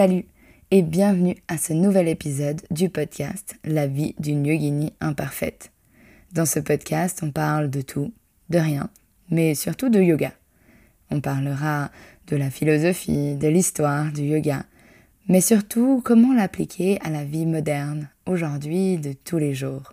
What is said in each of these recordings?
Salut et bienvenue à ce nouvel épisode du podcast La vie d'une yogini imparfaite. Dans ce podcast, on parle de tout, de rien, mais surtout de yoga. On parlera de la philosophie, de l'histoire du yoga, mais surtout comment l'appliquer à la vie moderne, aujourd'hui, de tous les jours.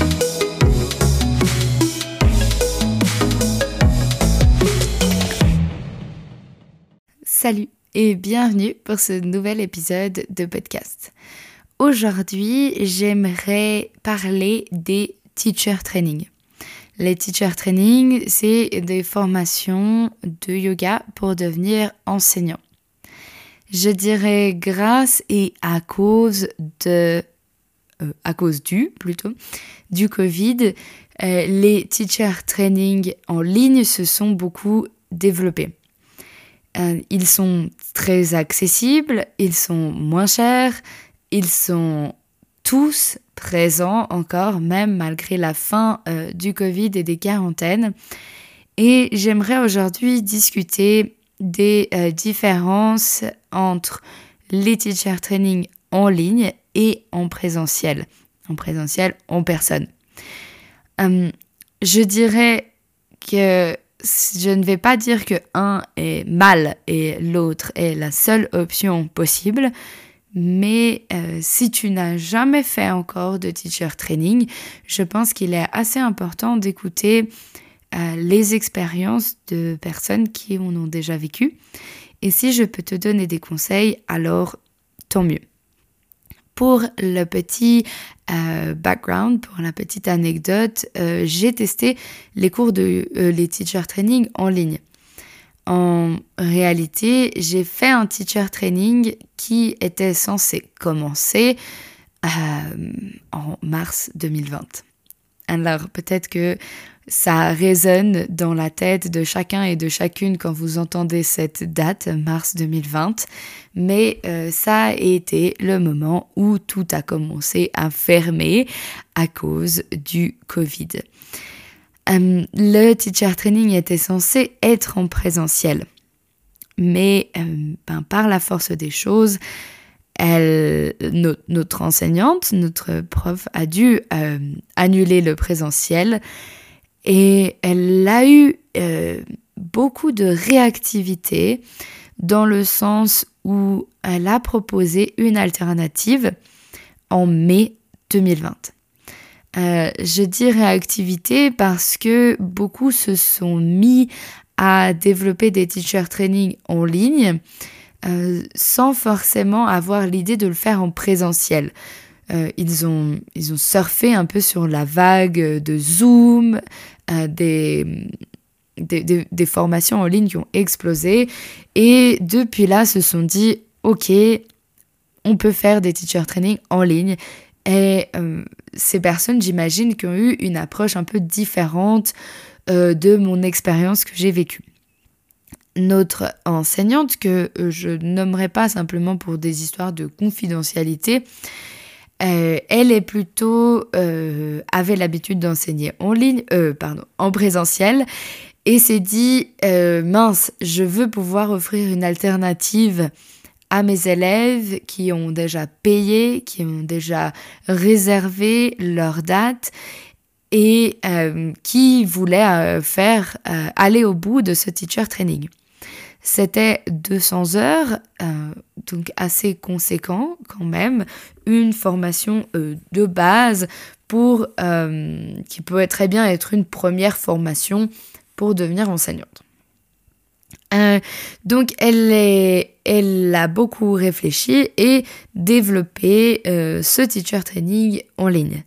Salut et bienvenue pour ce nouvel épisode de podcast. Aujourd'hui, j'aimerais parler des teacher training. Les teacher training, c'est des formations de yoga pour devenir enseignant. Je dirais grâce et à cause de euh, à cause du plutôt du Covid, euh, les teacher training en ligne se sont beaucoup développés. Euh, ils sont très accessibles, ils sont moins chers, ils sont tous présents encore, même malgré la fin euh, du Covid et des quarantaines. Et j'aimerais aujourd'hui discuter des euh, différences entre les teacher training en ligne et en présentiel, en présentiel en personne. je dirais que je ne vais pas dire que un est mal et l'autre est la seule option possible, mais euh, si tu n'as jamais fait encore de teacher training, je pense qu'il est assez important d'écouter euh, les expériences de personnes qui en ont déjà vécu. Et si je peux te donner des conseils, alors tant mieux pour le petit euh, background, pour la petite anecdote, euh, j'ai testé les cours de euh, les teacher training en ligne. En réalité, j'ai fait un teacher training qui était censé commencer en mars 2020. Alors peut-être que ça résonne dans la tête de chacun et de chacune quand vous entendez cette date, mars 2020, mais euh, ça a été le moment où tout a commencé à fermer à cause du Covid. Euh, le teacher training était censé être en présentiel, mais euh, ben, par la force des choses, notre enseignante, notre prof a dû annuler le présentiel et elle a eu euh, beaucoup de réactivité dans le sens où elle a proposé une alternative en mai 2020. Euh, je dis réactivité parce que beaucoup se sont mis à développer des teacher training en ligne euh, sans forcément avoir l'idée de le faire en présentiel. Euh, ils, ont, ils ont surfé un peu sur la vague de Zoom, euh, des, des, formations en ligne qui ont explosé. Et depuis là, se sont dit, OK, on peut faire des teacher training en ligne. Et euh, ces personnes, j'imagine, qui ont eu une approche un peu différente de mon expérience que j'ai vécue notre enseignante, que je nommerai pas simplement pour des histoires de confidentialité, euh, elle est plutôt euh, avait l'habitude d'enseigner en ligne, euh, pardon, en présentiel, et s'est dit mince, je veux pouvoir offrir une alternative à mes élèves qui ont déjà payé, qui ont déjà réservé leur date et qui voulaient faire aller au bout de ce teacher training. C'était 200 heures, euh, donc assez conséquent quand même, une formation euh, de base pour euh, qui peut très bien être une première formation pour devenir enseignante. donc elle, est, elle a beaucoup réfléchi et développé ce teacher training en ligne.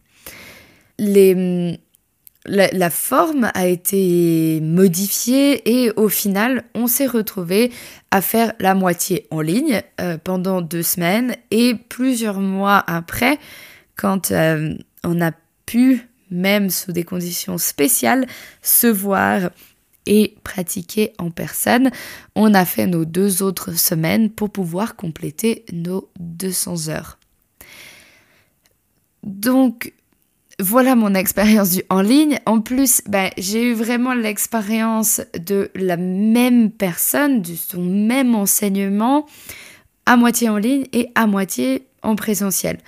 La, forme a été modifiée et au final, on s'est retrouvé à faire la moitié en ligne euh, pendant deux semaines et plusieurs mois après, quand euh, on a pu, même sous des conditions spéciales, se voir et pratiquer en personne, on a fait nos deux autres semaines pour pouvoir compléter nos 200 heures. Donc, voilà mon expérience du en ligne. En plus, ben, j'ai eu vraiment l'expérience de la même personne, de son même enseignement, à moitié en ligne et à moitié en présentiel.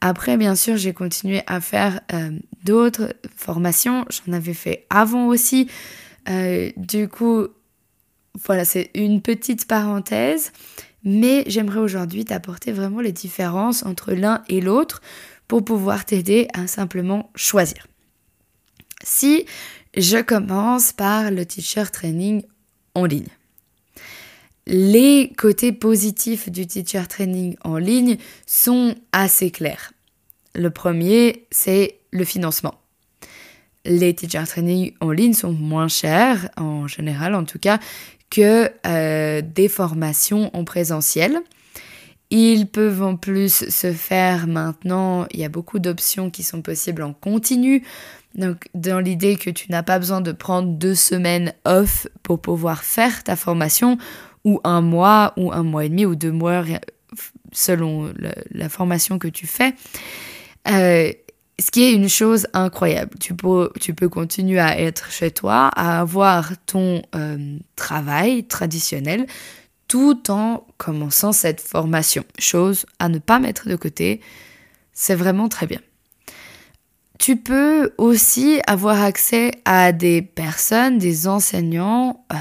Après, bien sûr, j'ai continué à faire euh, d'autres formations. J'en avais fait avant aussi. Euh, du coup, voilà, c'est une petite parenthèse. Mais j'aimerais aujourd'hui t'apporter vraiment les différences entre l'un et l'autre pour pouvoir t'aider à simplement choisir. Si je commence par le teacher training en ligne. Les côtés positifs du teacher training en ligne sont assez clairs. Le premier, c'est le financement. Les teacher training en ligne sont moins chers, en général en tout cas, que euh, des formations en présentiel. Ils peuvent en plus se faire maintenant, il y a beaucoup d'options qui sont possibles en continu. Donc dans l'idée que tu n'as pas besoin de prendre deux semaines off pour pouvoir faire ta formation, ou un mois, ou un mois et demi, ou deux mois, selon la, formation que tu fais. Euh, ce qui est une chose incroyable. Tu peux, continuer à être chez toi, à avoir ton euh, travail traditionnel, tout en commençant cette formation. Chose à ne pas mettre de côté, c'est vraiment très bien. Tu peux aussi avoir accès à des personnes, des enseignants euh,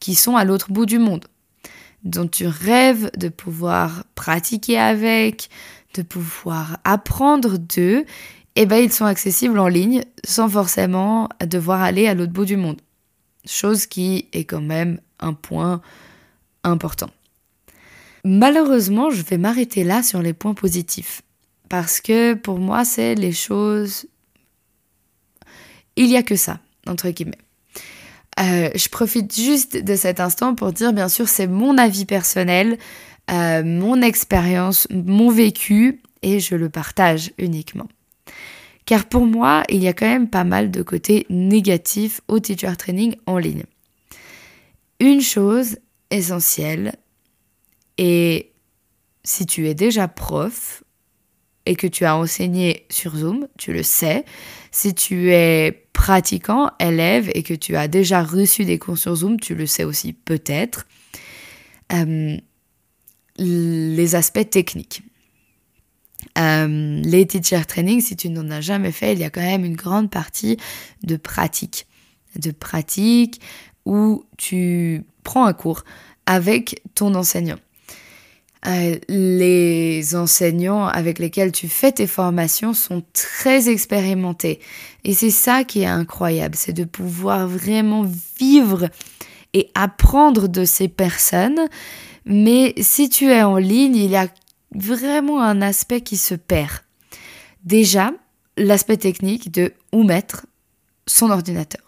qui sont à l'autre bout du monde, dont tu rêves de pouvoir pratiquer avec, de pouvoir apprendre d'eux, eh ben ils sont accessibles en ligne sans forcément devoir aller à l'autre bout du monde. Chose qui est quand même un point important. Malheureusement, je vais m'arrêter là sur les points positifs. Parce que pour moi, c'est les choses... Il n'y a que ça, entre guillemets. Euh, je profite juste de cet instant pour dire, bien sûr, c'est mon avis personnel, euh, mon expérience, mon vécu, et je le partage uniquement. Car pour moi, il y a quand même pas mal de côtés négatifs au teacher training en ligne. Une chose essentiel. Et si tu es déjà prof et que tu as enseigné sur Zoom, tu le sais. Si tu es pratiquant, élève et que tu as déjà reçu des cours sur Zoom, tu le sais aussi peut-être. Euh, les aspects techniques. Euh, les teacher training, si tu n'en as jamais fait, il y a quand même une grande partie de pratique. De pratique où tu prends un cours avec ton enseignant. Euh, les enseignants avec lesquels tu fais tes formations sont très expérimentés. Et c'est ça qui est incroyable, c'est de pouvoir vraiment vivre et apprendre de ces personnes. Mais si tu es en ligne, il y a vraiment un aspect qui se perd. Déjà, l'aspect technique de où mettre son ordinateur.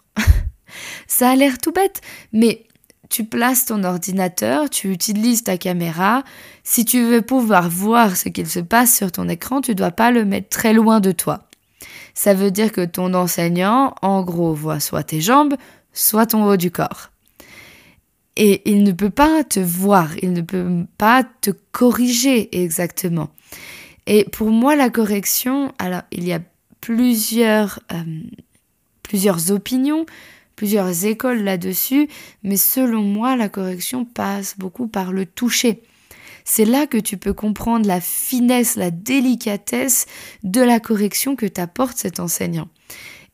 Ça a l'air tout bête, mais tu places ton ordinateur, tu utilises ta caméra. Si tu veux pouvoir voir ce qu'il se passe sur ton écran, tu dois pas le mettre très loin de toi. Ça veut dire que ton enseignant, en gros, voit soit tes jambes, soit ton haut du corps. Et il ne peut pas te voir, il ne peut pas te corriger exactement. Et pour moi, la correction, alors il y a plusieurs, euh, plusieurs opinions, plusieurs écoles là-dessus, mais selon moi, la correction passe beaucoup par le toucher. C'est là que tu peux comprendre la finesse, la délicatesse de la correction que t'apporte cet enseignant.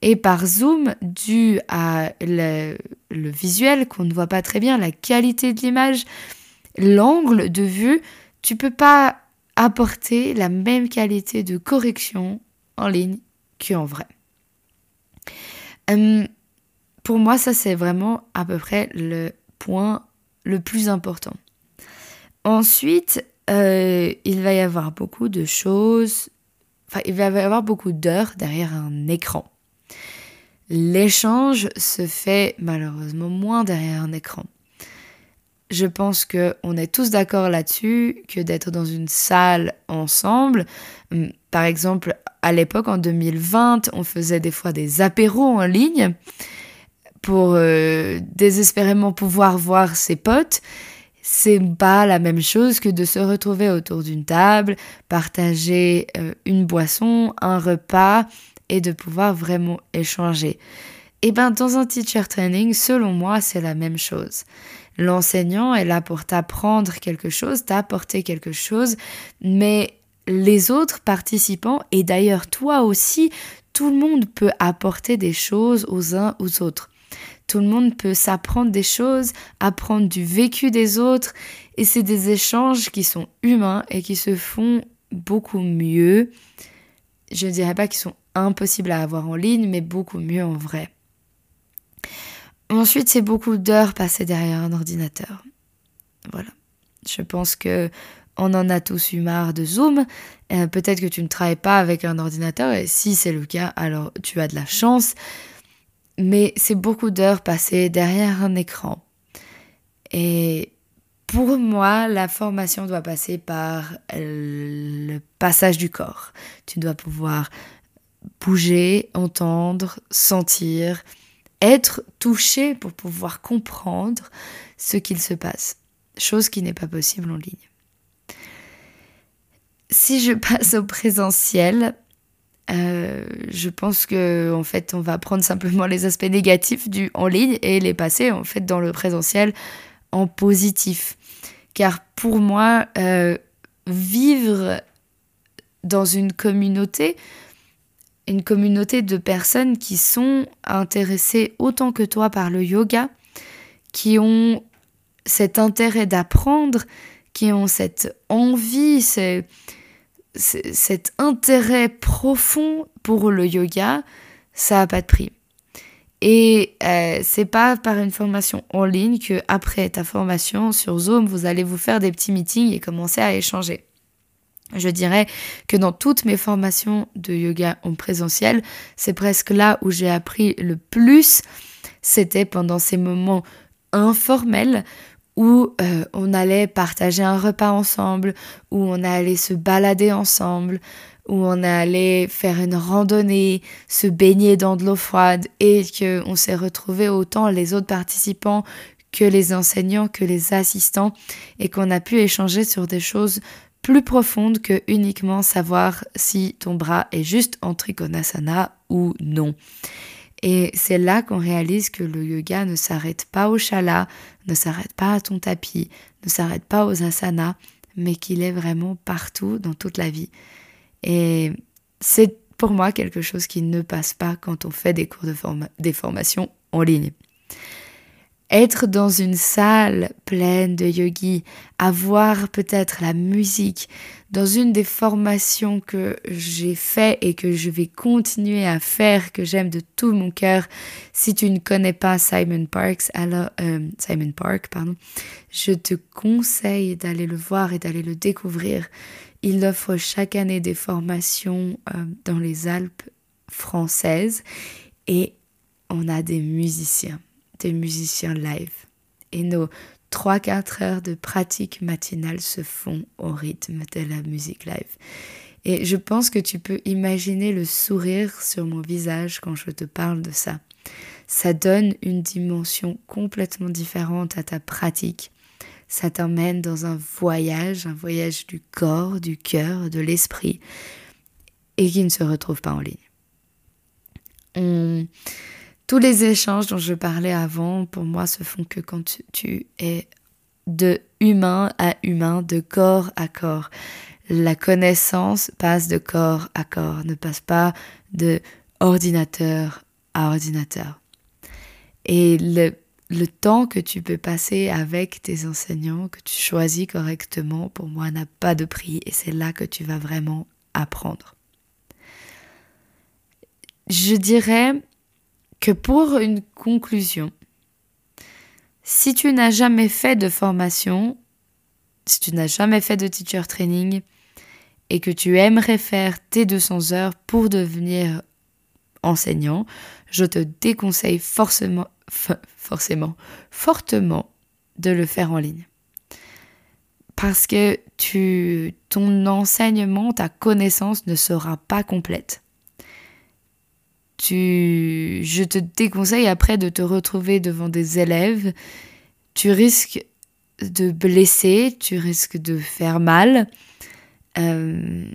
Et par zoom, dû à le, visuel qu'on ne voit pas très bien, la qualité de l'image, l'angle de vue, tu peux pas apporter la même qualité de correction en ligne qu'en vrai. Hum, pour moi, ça c'est vraiment à peu près le point le plus important. Ensuite, euh, il va y avoir beaucoup de choses, enfin il va y avoir beaucoup d'heures derrière un écran. L'échange se fait malheureusement moins derrière un écran. Je pense qu'on est tous d'accord là-dessus que d'être dans une salle ensemble, hum, par exemple à l'époque en 2020, on faisait des fois des apéros en ligne pour euh, désespérément pouvoir voir ses potes c'est pas la même chose que de se retrouver autour d'une table, partager euh, une boisson, un repas et de pouvoir vraiment échanger. Et eh bien dans un teacher training, selon moi, c'est la même chose. L'enseignant est là pour t'apprendre quelque chose, t'apporter quelque chose, mais les autres participants, et d'ailleurs toi aussi, tout le monde peut apporter des choses aux uns aux autres. Tout le monde peut s'apprendre des choses, apprendre du vécu des autres, et c'est des échanges qui sont humains et qui se font beaucoup mieux. Je ne dirais pas qu'ils sont impossibles à avoir en ligne, mais beaucoup mieux en vrai. Ensuite, c'est beaucoup d'heures passées derrière un ordinateur. Voilà. Je pense que on en a tous eu marre de Zoom. Euh, peut-être que tu ne travailles pas avec un ordinateur et si c'est le cas, alors tu as de la chance mais c'est beaucoup d'heures passées derrière un écran. Et pour moi, la formation doit passer par le passage du corps. Tu dois pouvoir bouger, entendre, sentir, être touché pour pouvoir comprendre ce qu'il se passe. Chose qui n'est pas possible en ligne. Si je passe au présentiel, euh, je pense que en fait on va prendre simplement les aspects négatifs du en ligne et les passer en fait dans le présentiel en positif. Car pour moi euh, vivre dans une communauté une communauté de personnes qui sont intéressées autant que toi par le yoga qui ont cet intérêt d'apprendre qui ont cette envie c'est cet intérêt profond pour le yoga, ça n'a pas de prix. Et euh, c'est pas par une formation en ligne que après ta formation sur Zoom, vous allez vous faire des petits meetings et commencer à échanger. Je dirais que dans toutes mes formations de yoga en présentiel, c'est presque là où j'ai appris le plus. C'était pendant ces moments informels où euh, on allait partager un repas ensemble, où on allait se balader ensemble, où on allait faire une randonnée, se baigner dans de l'eau froide et que on s'est retrouvé autant les autres participants que les enseignants, que les assistants et qu'on a pu échanger sur des choses plus profondes que uniquement savoir si ton bras est juste en trikonasana ou non. Et c'est là qu'on réalise que le yoga ne s'arrête pas au chala, ne s'arrête pas à ton tapis, ne s'arrête pas aux asanas, mais qu'il est vraiment partout dans toute la vie. Et c'est pour moi quelque chose qui ne passe pas quand on fait des cours de des formations en ligne être dans une salle pleine de yogis, avoir peut-être la musique, dans une des formations que j'ai fait et que je vais continuer à faire, que j'aime de tout mon cœur. Si tu ne connais pas Simon Parks, alors euh, Simon Park, pardon, je te conseille d'aller le voir et d'aller le découvrir. Il offre chaque année des formations euh, dans les Alpes françaises et on a des musiciens musiciens live. Et nos 3-4 heures de pratique matinale se font au rythme de la musique live. Et je pense que tu peux imaginer le sourire sur mon visage quand je te parle de ça. Ça donne une dimension complètement différente à ta pratique. Ça t'emmène dans un voyage, un voyage du corps, du cœur, de l'esprit, et qui ne se retrouve pas en ligne. On tous les échanges dont je parlais avant, pour moi, se font que quand tu, es de humain à humain, de corps à corps. La connaissance passe de corps à corps, ne passe pas de ordinateur à ordinateur. Et le, le temps que tu peux passer avec tes enseignants, que tu choisis correctement, pour moi, n'a pas de prix et c'est là que tu vas vraiment apprendre. Je dirais que pour une conclusion, si tu n'as jamais fait de formation, si tu n'as jamais fait de teacher training et que tu aimerais faire tes 200 heures pour devenir enseignant, je te déconseille forcément, forcément, fortement de le faire en ligne. Parce que ton enseignement, ta connaissance ne sera pas complète. Je te déconseille après de te retrouver devant des élèves. Tu risques de blesser, tu risques de faire mal. Euh,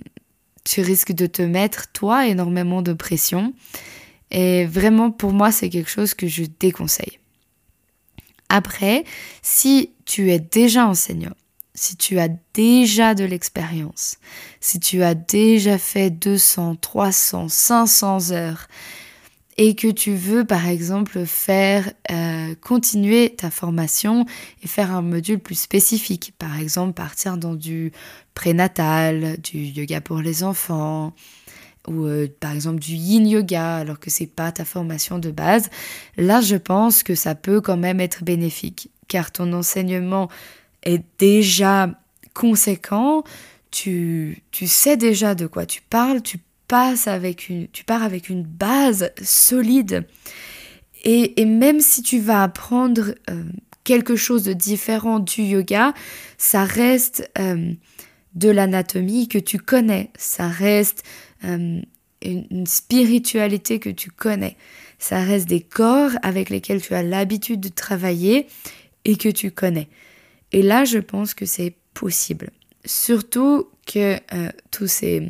tu risques de te mettre, toi, énormément de pression. Et vraiment, pour moi, c'est quelque chose que je déconseille. Après, si tu es déjà enseignant, si tu as déjà de l'expérience, si tu as déjà fait 200, 300, 500 heures, et que tu veux par exemple faire euh, continuer ta formation et faire un module plus spécifique, par exemple partir dans du prénatal, du yoga pour les enfants ou euh, par exemple du yin yoga alors que c'est pas ta formation de base, là je pense que ça peut quand même être bénéfique car ton enseignement est déjà conséquent, tu, tu sais déjà de quoi tu parles, tu avec une, tu pars avec une base solide. Et, même si tu vas apprendre euh, quelque chose de différent du yoga, ça reste euh, de l'anatomie que tu connais, ça reste euh, une, spiritualité que tu connais, ça reste des corps avec lesquels tu as l'habitude de travailler et que tu connais. Et là, je pense que c'est possible. Surtout que tous ces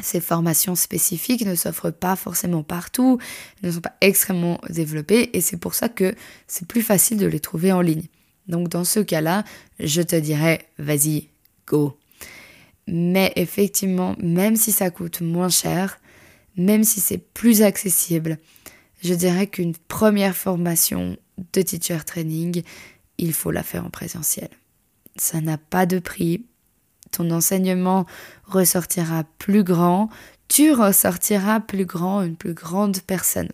ces formations spécifiques ne s'offrent pas forcément partout, ne sont pas extrêmement développées et c'est pour ça que c'est plus facile de les trouver en ligne. Donc dans ce cas-là, je te dirais, vas-y, go. Mais effectivement, même si ça coûte moins cher, même si c'est plus accessible, je dirais qu'une première formation de teacher training, il faut la faire en présentiel. Ça n'a pas de prix, ton enseignement ressortira plus grand, tu ressortiras plus grand, une plus grande personne.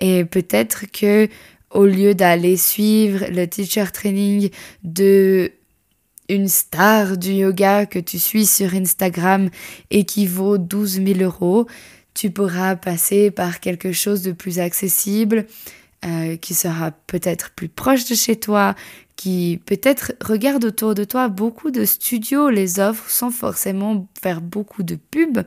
Et peut-être que au lieu d'aller suivre le teacher training de une star du yoga que tu suis sur Instagram et qui vaut 12 000 euros, tu pourras passer par quelque chose de plus accessible, euh, qui sera peut-être plus proche de chez toi, qui peut-être regarde autour de toi. Beaucoup de studios les offrent sans forcément faire beaucoup de pubs.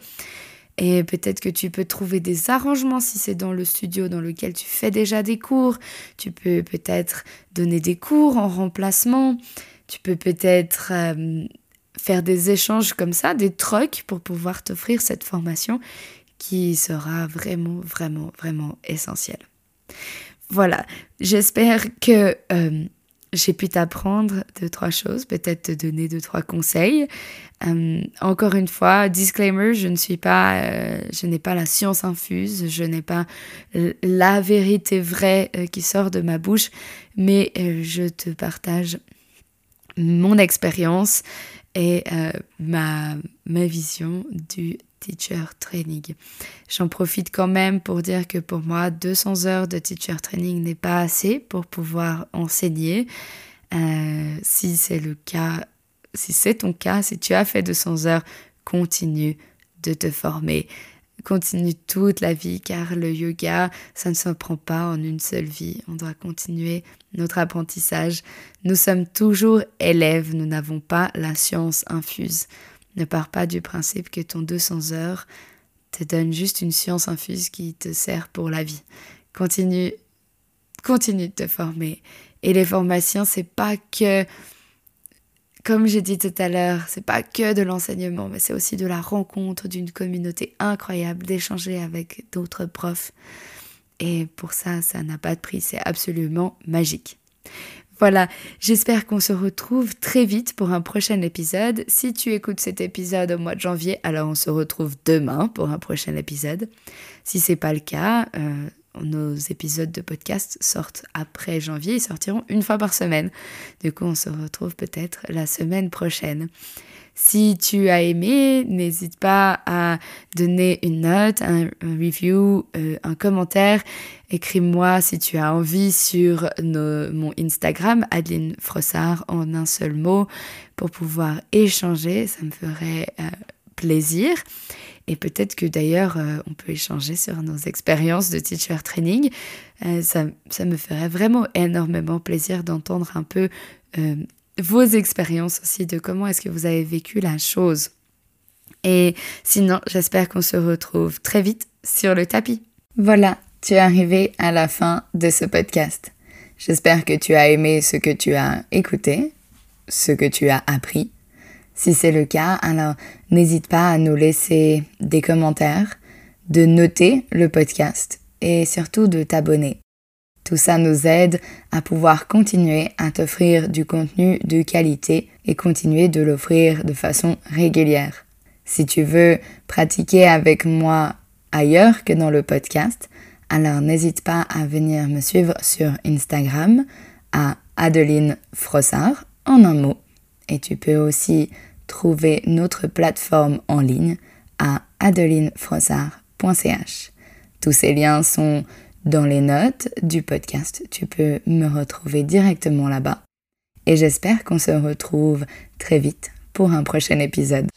Et peut-être que tu peux trouver des arrangements si c'est dans le studio dans lequel tu fais déjà des cours. Tu peux peut-être donner des cours en remplacement. Tu peux peut-être euh, faire des échanges comme ça, des trucs pour pouvoir t'offrir cette formation qui sera vraiment, vraiment, vraiment essentielle. Voilà, j'espère que euh, j'ai pu t'apprendre deux, trois choses, peut-être te donner deux, trois conseils. Euh, encore une fois, disclaimer, je ne suis pas, euh, je n'ai pas la science infuse, je n'ai pas la vérité vraie qui sort de ma bouche, mais je te partage mon expérience et ma, ma vision du teacher training. J'en profite quand même pour dire que pour moi, 200 heures de teacher training n'est pas assez pour pouvoir enseigner. Euh, si c'est le cas, si c'est ton cas, si tu as fait 200 heures, continue de te former. Continue toute la vie car le yoga, ça ne se prend pas en une seule vie. On doit continuer notre apprentissage. Nous sommes toujours élèves, nous n'avons pas la science infuse. Ne pars pas du principe que ton 200 heures te donne juste une science infuse qui te sert pour la vie. Continue, continue de te former. Et les formations, c'est pas que, comme j'ai dit tout à l'heure, c'est pas que de l'enseignement, mais c'est aussi de la rencontre d'une communauté incroyable, d'échanger avec d'autres profs. Et pour ça, ça n'a pas de prix, c'est absolument magique. Voilà, j'espère qu'on se retrouve très vite pour un prochain épisode. Si tu écoutes cet épisode au mois de janvier, alors on se retrouve demain pour un prochain épisode. Si c'est pas le cas, euh, nos épisodes de podcast sortent après janvier, ils sortiront une fois par semaine. Du coup, on se retrouve peut-être la semaine prochaine. Si tu as aimé, n'hésite pas à donner une note, un, review, euh, un commentaire. Écris-moi si tu as envie sur mon Instagram, Adeline Frossard, en un seul mot, pour pouvoir échanger. Ça me ferait euh, plaisir. Et peut-être que d'ailleurs, euh, on peut échanger sur nos expériences de teacher training. Euh, ça, ça, me ferait vraiment énormément plaisir d'entendre un peu euh, vos expériences aussi de comment est-ce que vous avez vécu la chose. Et sinon, j'espère qu'on se retrouve très vite sur le tapis. Voilà, tu es arrivé à la fin de ce podcast. J'espère que tu as aimé ce que tu as écouté, ce que tu as appris. Si c'est le cas, alors n'hésite pas à nous laisser des commentaires, de noter le podcast et surtout de t'abonner. Tout ça nous aide à pouvoir continuer à t'offrir du contenu de qualité et continuer de l'offrir de façon régulière. Si tu veux pratiquer avec moi ailleurs que dans le podcast, alors n'hésite pas à venir me suivre sur Instagram à Adeline Frossard en un mot. Et tu peux aussi trouver notre plateforme en ligne à adelinefrossard.ch. Tous ces liens sont dans les notes du podcast. Tu peux me retrouver directement là-bas. Et j'espère qu'on se retrouve très vite pour un prochain épisode.